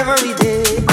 every day.